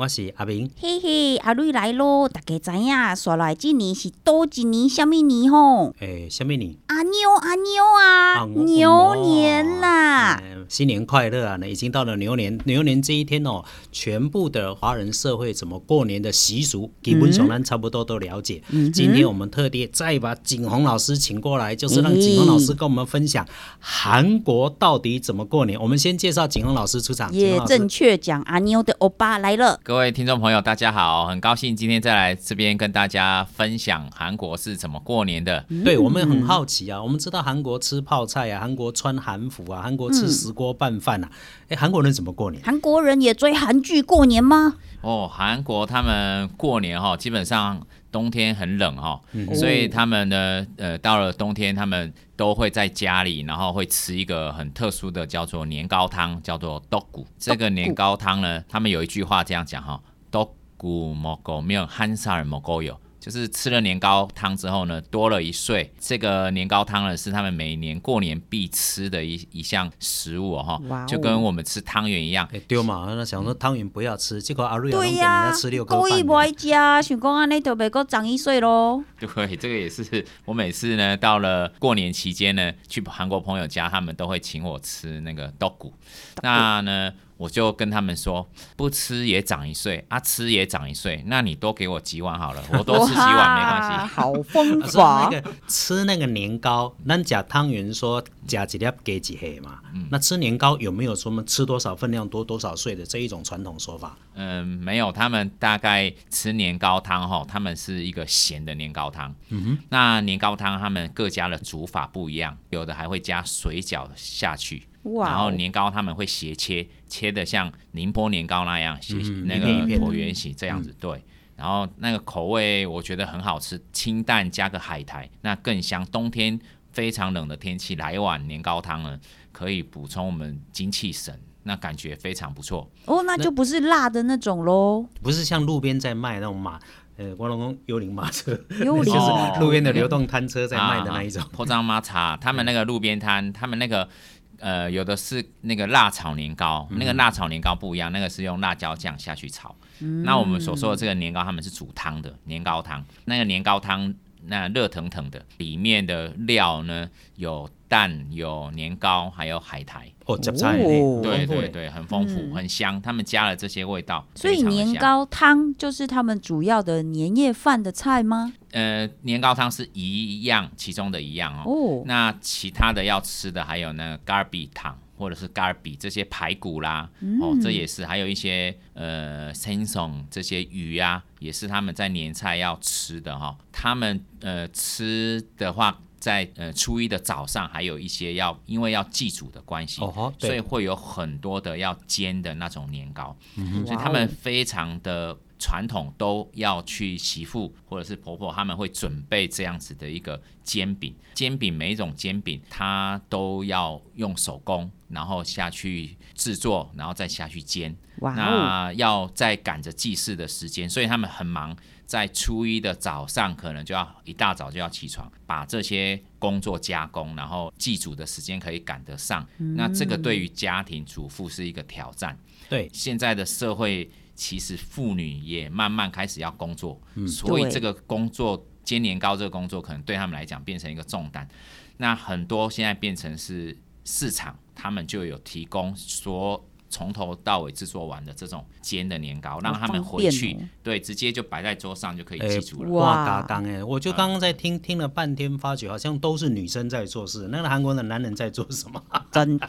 我是阿明。嘿嘿，阿瑞来咯！大家知影，刷来今年是倒一年，什么年吼？诶，什么年？阿牛阿牛啊，牛年啦！呃新年快乐啊！那已经到了牛年，牛年这一天哦，全部的华人社会怎么过年的习俗，基本上咱差不多都了解。今天我们特地再把景洪老师请过来，就是让景洪老师跟我们分享韩国到底怎么过年。我们先介绍景洪老师出场。也正确讲，阿妞的欧巴来了。各位听众朋友，大家好，很高兴今天再来这边跟大家分享韩国是怎么过年的。对我们很好奇啊，我们知道韩国吃泡菜啊，韩国穿韩服啊，韩国吃石锅拌饭啊。哎，韩国人怎么过年？韩国人也追韩剧过年吗？哦，韩国他们过年哈，基本上冬天很冷哈，所以他们呢，呃，到了冬天他们都会在家里，然后会吃一个很特殊的叫做年糕汤，叫做豆骨。这个年糕汤呢，他们有一句话这样讲哈：豆骨莫够，没有韩沙尔莫够有。就是吃了年糕汤之后呢，多了一岁。这个年糕汤呢，是他们每年过年必吃的一一项食物哦，哈、哇哦就跟我们吃汤圆一样。哎、对嘛，那想说汤圆不要吃，结果阿瑞对呀、家吃六颗故意。不爱吃，想讲安尼就袂够长一岁咯。对，这个也是我每次呢到了过年期间呢，去韩国朋友家，他们都会请我吃那个豆骨。那呢，我就跟他们说，不吃也长一岁，啊，吃也长一岁。那你多给我几碗好了，我多吃几碗没关哇系。好方啊所以法那。个吃那个年糕，那假汤圆说夹几粒给几黑嘛。嗯那吃年糕有没有什么吃多少分量多多少岁的这一种传统说法？嗯，没有，他们大概吃年糕汤哈，他们是一个咸的年糕汤。嗯哼，那年糕汤他们各家的煮法不一样，有的还会加水饺下去。然后年糕他们会斜切，切的像宁波年糕那样，斜、那个椭圆形这样子，对。然后那个口味我觉得很好吃，清淡加个海苔，那更香。冬天非常冷的天气，来一碗年糕汤呢，可以补充我们精气神，那感觉非常不错。哦，那就不是辣的那种喽。不是像路边在卖那种马，呃，光龙宫幽灵马车，幽灵 就是哦路边的流动摊车在卖的那一种。破张妈茶，他们那个路边摊，他们那个呃，有的是那个辣炒年糕，那个辣炒年糕不一样，那个是用辣椒酱下去炒。那我们所说的这个年糕，他们是煮汤的年糕汤，那个年糕汤那热腾腾的，里面的料呢有蛋、有年糕，还有海苔。哦，夹菜对对对，很丰富，很香。他们加了这些味道，所以年糕汤就是他们主要的年夜饭的菜吗？呃年糕汤是一样，其中的一样哦。哦，那其他的要吃的还有那个 garbi 汤或者是 garbi 这些排骨啦，哦，这也是还有一些呃 s e n s o n 这些鱼啊，也是他们在年菜要吃的哈、他们呃吃的话。在呃初一的早上，还有一些要因为要祭祖的关系，哦所以会有很多的要煎的那种年糕，嗯所以他们非常的传统，都要去媳妇或者是婆婆他们会准备这样子的一个煎饼。煎饼每一种煎饼，它都要用手工，然后下去制作，然后再下去煎。那要在赶着祭祀的时间，所以他们很忙，在初一的早上可能就要一大早就要起床，把这些工作加工，然后祭祖的时间可以赶得上。那这个对于家庭主妇是一个挑战。对，现在的社会其实妇女也慢慢开始要工作，所以这个工作煎年糕这个工作可能对他们来讲变成一个重担。那很多现在变成是市场，他们就有提供说从头到尾制作完的这种煎的年糕，让他们回去、哦对直接就摆在桌上就可以记住了。哇哇，嘎刚哎，我就刚刚在听听了半天，发觉好像都是女生在做事，那个韩国的男人在做什么？真的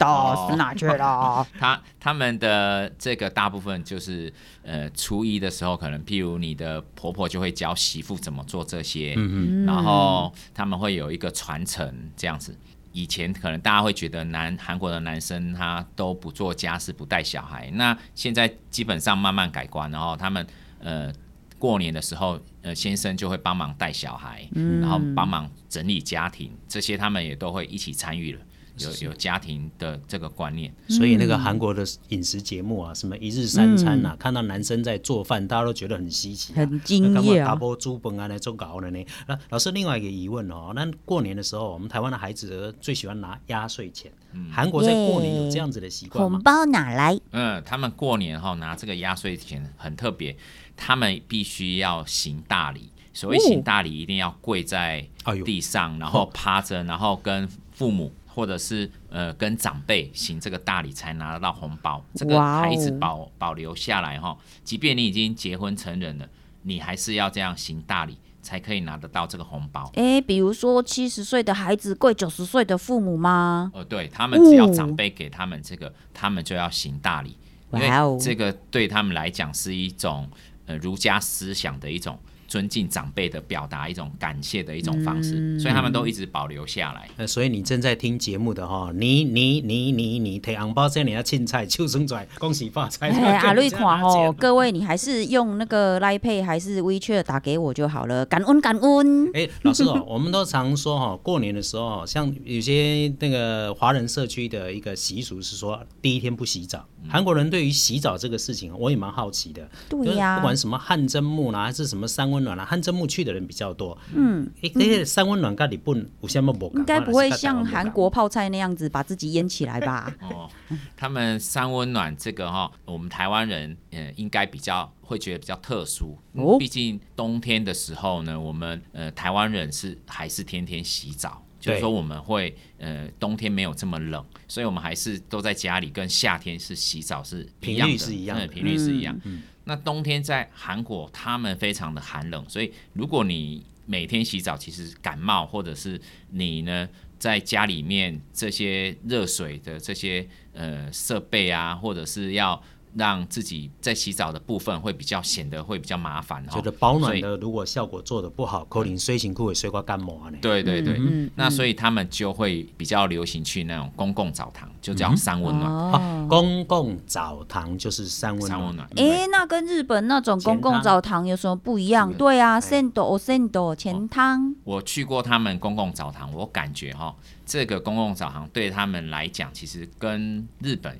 是哪去了？他他们的这个大部分就是呃初一的时候，可能譬如你的婆婆就会教媳妇怎么做这些，嗯然后他们会有一个传承这样子。以前可能大家会觉得男韩国的男生他都不做家事不带小孩，那现在基本上慢慢改观，然后他们呃过年的时候，呃先生就会帮忙带小孩，然后帮忙整理家庭，这些他们也都会一起参与了。有有家庭的这个观念。所以那个韩国的饮食节目啊，什么一日三餐啊，看到男生在做饭，大家都觉得很稀奇、啊，很惊讶大波猪本啊，那做搞的呢。那老师另外一个疑问哦，那过年的时候，我们台湾的孩子最喜欢拿压岁钱，韩国在过年有这样子的习惯吗？红？包哪来，嗯，他们过年哈拿这个压岁钱很特别，他们必须要行大礼。所谓行大礼，一定要跪在地上，然后趴着，然后跟父母或者是呃跟长辈行这个大礼，才拿得到红包。这个哇哦还一直保保留下来哈。即便你已经结婚成人了，你还是要这样行大礼，才可以拿得到这个红包。哎，比如说七十岁的孩子跪九十岁的父母吗？呃，对他们只要长辈给他们这个，他们就要行大礼，因为这个对他们来讲是一种呃儒家思想的一种尊敬长辈的表达，一种感谢的一种方式，所以他们都一直保留下来。呃，所以你正在听节目的哈，你你你你你提红包这你要青菜，秋生出来，恭喜发财。哎，阿瑞款 吼，哦，各位你还是用那个 Line Pay 还是 WeChat 打给我就好了，感恩感恩。哎，老师哦，我们都常说哈，过年的时候哦，像有些那个华人社区的一个习俗是说，第一天不洗澡。韩国人对于洗澡这个事情，我也蛮好奇的。对呀不管什么汗蒸木啦，还是什么三温暖啦，汗蒸木去的人比较多。嗯，哎，那些三温暖跟日本有什么不同？应该不会像韩国泡菜那样子把自己淹起来吧？哦，他们三温暖这个哈、我们台湾人呃应该比较会觉得比较特殊。哦毕竟冬天的时候呢，我们呃台湾人是还是天天洗澡。就是说我们会呃冬天没有这么冷，所以我们还是都在家里，跟夏天是洗澡是一样的，频率是一样的。嗯频率是一样。那冬天在韩国，他们非常的寒冷，所以如果你每天洗澡，其实感冒或者是你呢在家里面这些热水的这些呃设备啊，或者是要让自己在洗澡的部分会比较显得会比较麻烦哈。觉得保暖的，如果效果做的不好，可能睡辛苦会水瓜干毛呢。对对对，嗯那所以他们就会比较流行去那种公共澡堂，就叫三温暖。哦啊，公共澡堂就是三温暖。三温暖，哎，那跟日本那种公共澡堂有什么不一样？是对啊哎，sendo sendo 钱汤，我去过他们公共澡堂，我感觉哈，这个公共澡堂对他们来讲，其实跟日本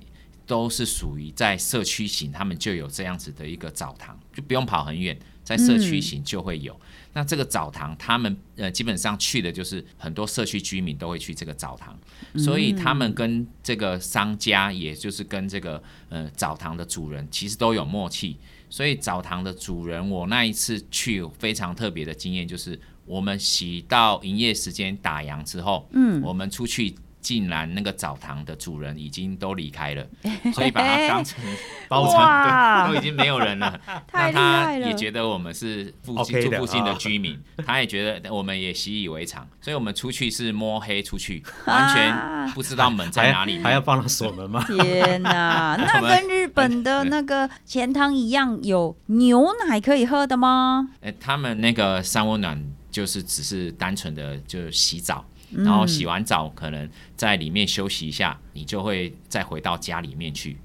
都是属于在社区型，他们就有这样子的一个澡堂，就不用跑很远，在社区型就会有。那这个澡堂，他们呃基本上去的就是很多社区居民都会去这个澡堂，所以他们跟这个商家，也就是跟这个呃澡堂的主人，其实都有默契。所以澡堂的主人，我那一次去非常特别的经验，就是我们洗到营业时间打烊之后，嗯，我们出去。竟然那个澡堂的主人已经都离开了，所以把它当成包场，对，都已经没有人了。太厉那他也觉得我们是附近住附近的啊居民，他也觉得我们也习以为常，所以我们出去是摸黑出去，完全不知道门在哪里。还要帮他锁门吗？天哪，那跟日本的那个钱汤一样，有牛奶可以喝的吗？哎，他们那个三温暖就是只是单纯的就是洗澡，然后洗完澡可能在里面休息一下，你就会再回到家里面去。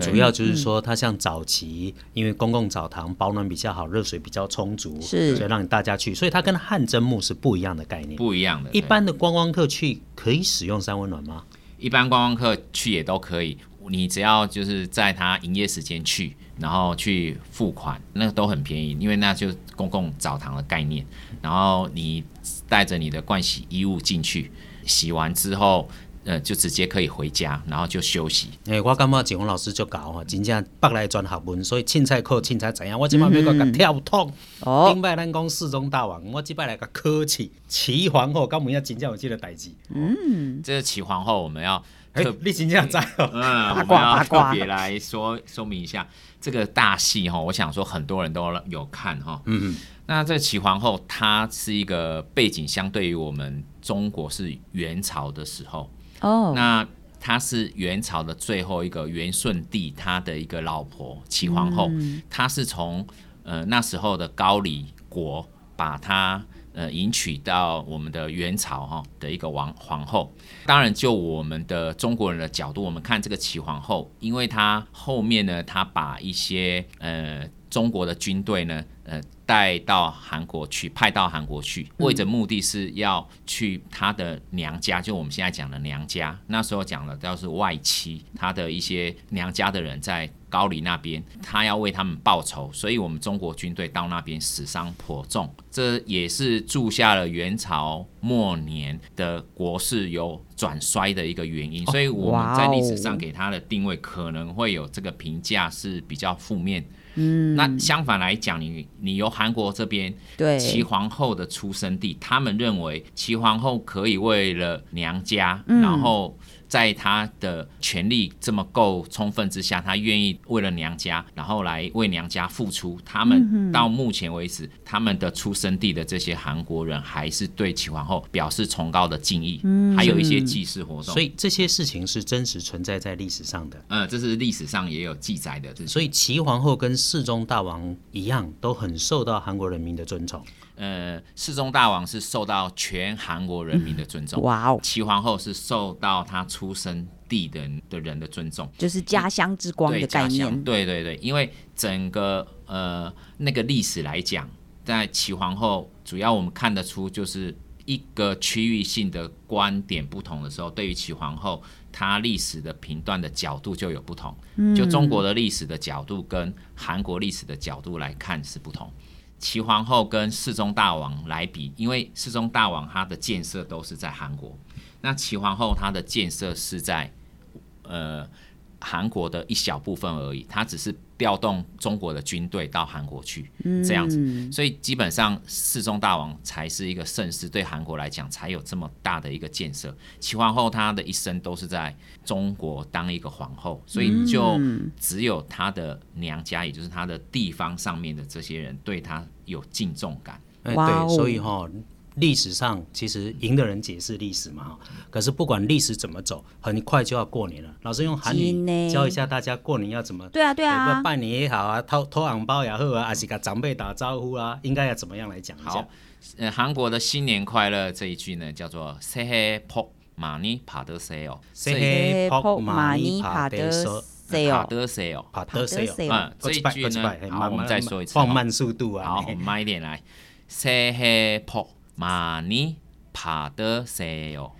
主要就是说，它像早期，因为公共澡堂保暖比较好，热水比较充足，是所以让大家去，所以它跟汗蒸木是不一样的概念。不一样的。一般的观光客去可以使用三温暖吗？一般观光客去也都可以，你只要就是在他营业时间去，然后去付款，那个都很便宜，因为那就是公共澡堂的概念。然后你带着你的盥洗衣物进去，洗完之后，呃，就直接可以回家，然后就休息。诶、我感觉景洪老师就搞吼，真正北来专学问，所以凊彩考凊彩知影。我即摆要甲跳痛。哦顶摆咱讲四中大王，我即摆来个科起齐皇后，敢有影真正有即个代志？这个齐皇后我们要诶、特你真正知哦？嗯，我们卦要八卦特别来说说明一下这个大戏哈。我想说很多人都有看哈。嗯那这齐皇后她是一个背景，相对于我们中国是元朝的时候，哦，那她是元朝的最后一个元顺帝他的一个老婆齐皇后，她是从呃那时候的高丽国把她呃迎娶到我们的元朝哈的一个王皇后。当然，就我们的中国人的角度，我们看这个齐皇后，因为她后面呢，她把一些呃。中国的军队呢，呃，带到韩国去，派到韩国去，为着目的是要去她的娘家，就我们现在讲的娘家。那时候讲的都是外戚，她的一些娘家的人在高丽那边，他要为他们报仇，所以我们中国军队到那边死伤颇重，这也是注下了元朝末年的国势有转衰的一个原因。所以我们在历史上给他的定位可能会有这个评价是比较负面。嗯，那相反来讲，你你由韩国这边对齐皇后的出生地，他们认为齐皇后可以为了娘家，然后在她的权力这么够充分之下，她愿意为了娘家，然后来为娘家付出。他们到目前为止，他们的出生地的这些韩国人还是对齐皇后表示崇高的敬意，还有一些祭祀活动。所以这些事情是真实存在在历史上的。呃，这是历史上也有记载的。所以齐皇后跟世宗大王一样，都很受到韩国人民的尊崇。呃，世宗大王是受到全韩国人民的尊重，哇哦，齐皇后是受到她出生地的的人的尊重。就是家乡之光的概家乡，念。对对对，因为整个呃那个历史来讲，在齐皇后主要我们看得出就是一个区域性的观点不同的时候，对于齐皇后她历史的评断的角度就有不同。就中国的历史的角度跟韩国历史的角度来看是不同。齐皇后跟世宗大王来比，因为世宗大王他的建设都是在韩国，那齐皇后她的建设是在呃韩国的一小部分而已，他只是调动中国的军队到韩国去这样子，所以基本上世宗大王才是一个盛世，对韩国来讲才有这么大的一个建设。齐皇后她的一生都是在中国当一个皇后，所以就只有她的娘家，也就是她的地方上面的这些人对她有敬重感。哎，对，所以哈、历史上其实赢的人解释历史嘛，可是不管历史怎么走，很快就要过年了。老师用韩语教一下大家过年要怎么对啊对啊，拜年也好啊，偷偷红包也好啊，还是跟长辈打招呼啊，应该要怎么样来讲一下？好，呃，韩国的新年快乐这一句呢，叫做 Sehe Pop Money Padeo Sehe Pop Money Padeo。帕德塞哦，帕德塞哦，这一句呢，好，我们再说一次，放慢速度啊，好，慢一点来，Sehe po 많이받으세요。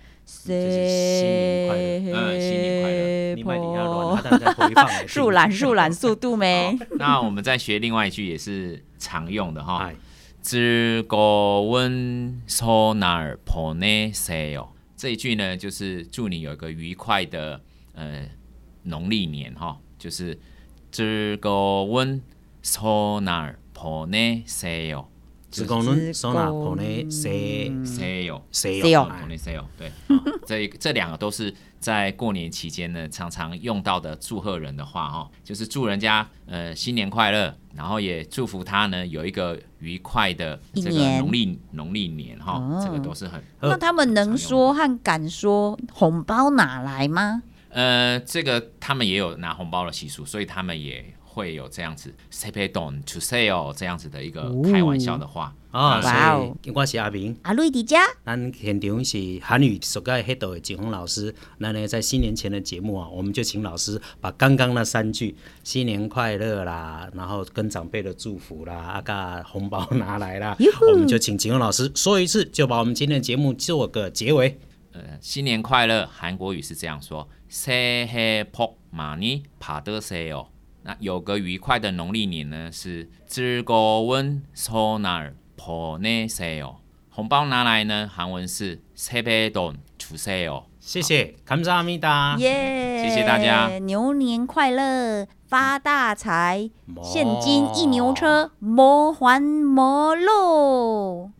就是新年快乐嗯新年快乐你买底下乱，他再回放来听树懒树懒速度没？那我们再学另外一句，也是常用的哈。哎， 즐거운설날보내세요。这一句呢，就是祝你有一个愉快的呃农历年哈，就是즐거운설날보내세요。 子宫孙孙呐谁谁有谁有谁有对。这这两个都是在过年期间呢常常用到的祝贺人的话哦就是祝人家呃新年快乐然后也祝福他呢有一个愉快的这个农历农历年哈这个都是很那他们能说和敢说红包哪来吗？呃这个他们也有拿红包的习俗所以他们也会有这样子 “say p don to say” 哦这样子的一个开玩笑的话。啊，哇哦所以我是阿明，阿瑞迪家，咱现场是韩语所在黑斗的景洪老师。那呢，在新年前的节目啊，我们就请老师把刚刚那三句“新年快乐”啦，然后跟长辈的祝福啦，啊个红包拿来啦哟呼，我们就请景洪老师说一次，就把我们今天的节目做个结尾。呃，新年快乐，韩国语是这样说：새해복많이받으세요。 那有个愉快的农历年呢，是즐거운설날보내세요。红包拿来呢，韩文是세배돈주세요。谢谢，감사합니다。耶！谢谢大家牛年快乐，发大财，么现金一牛车，摩还摩喽。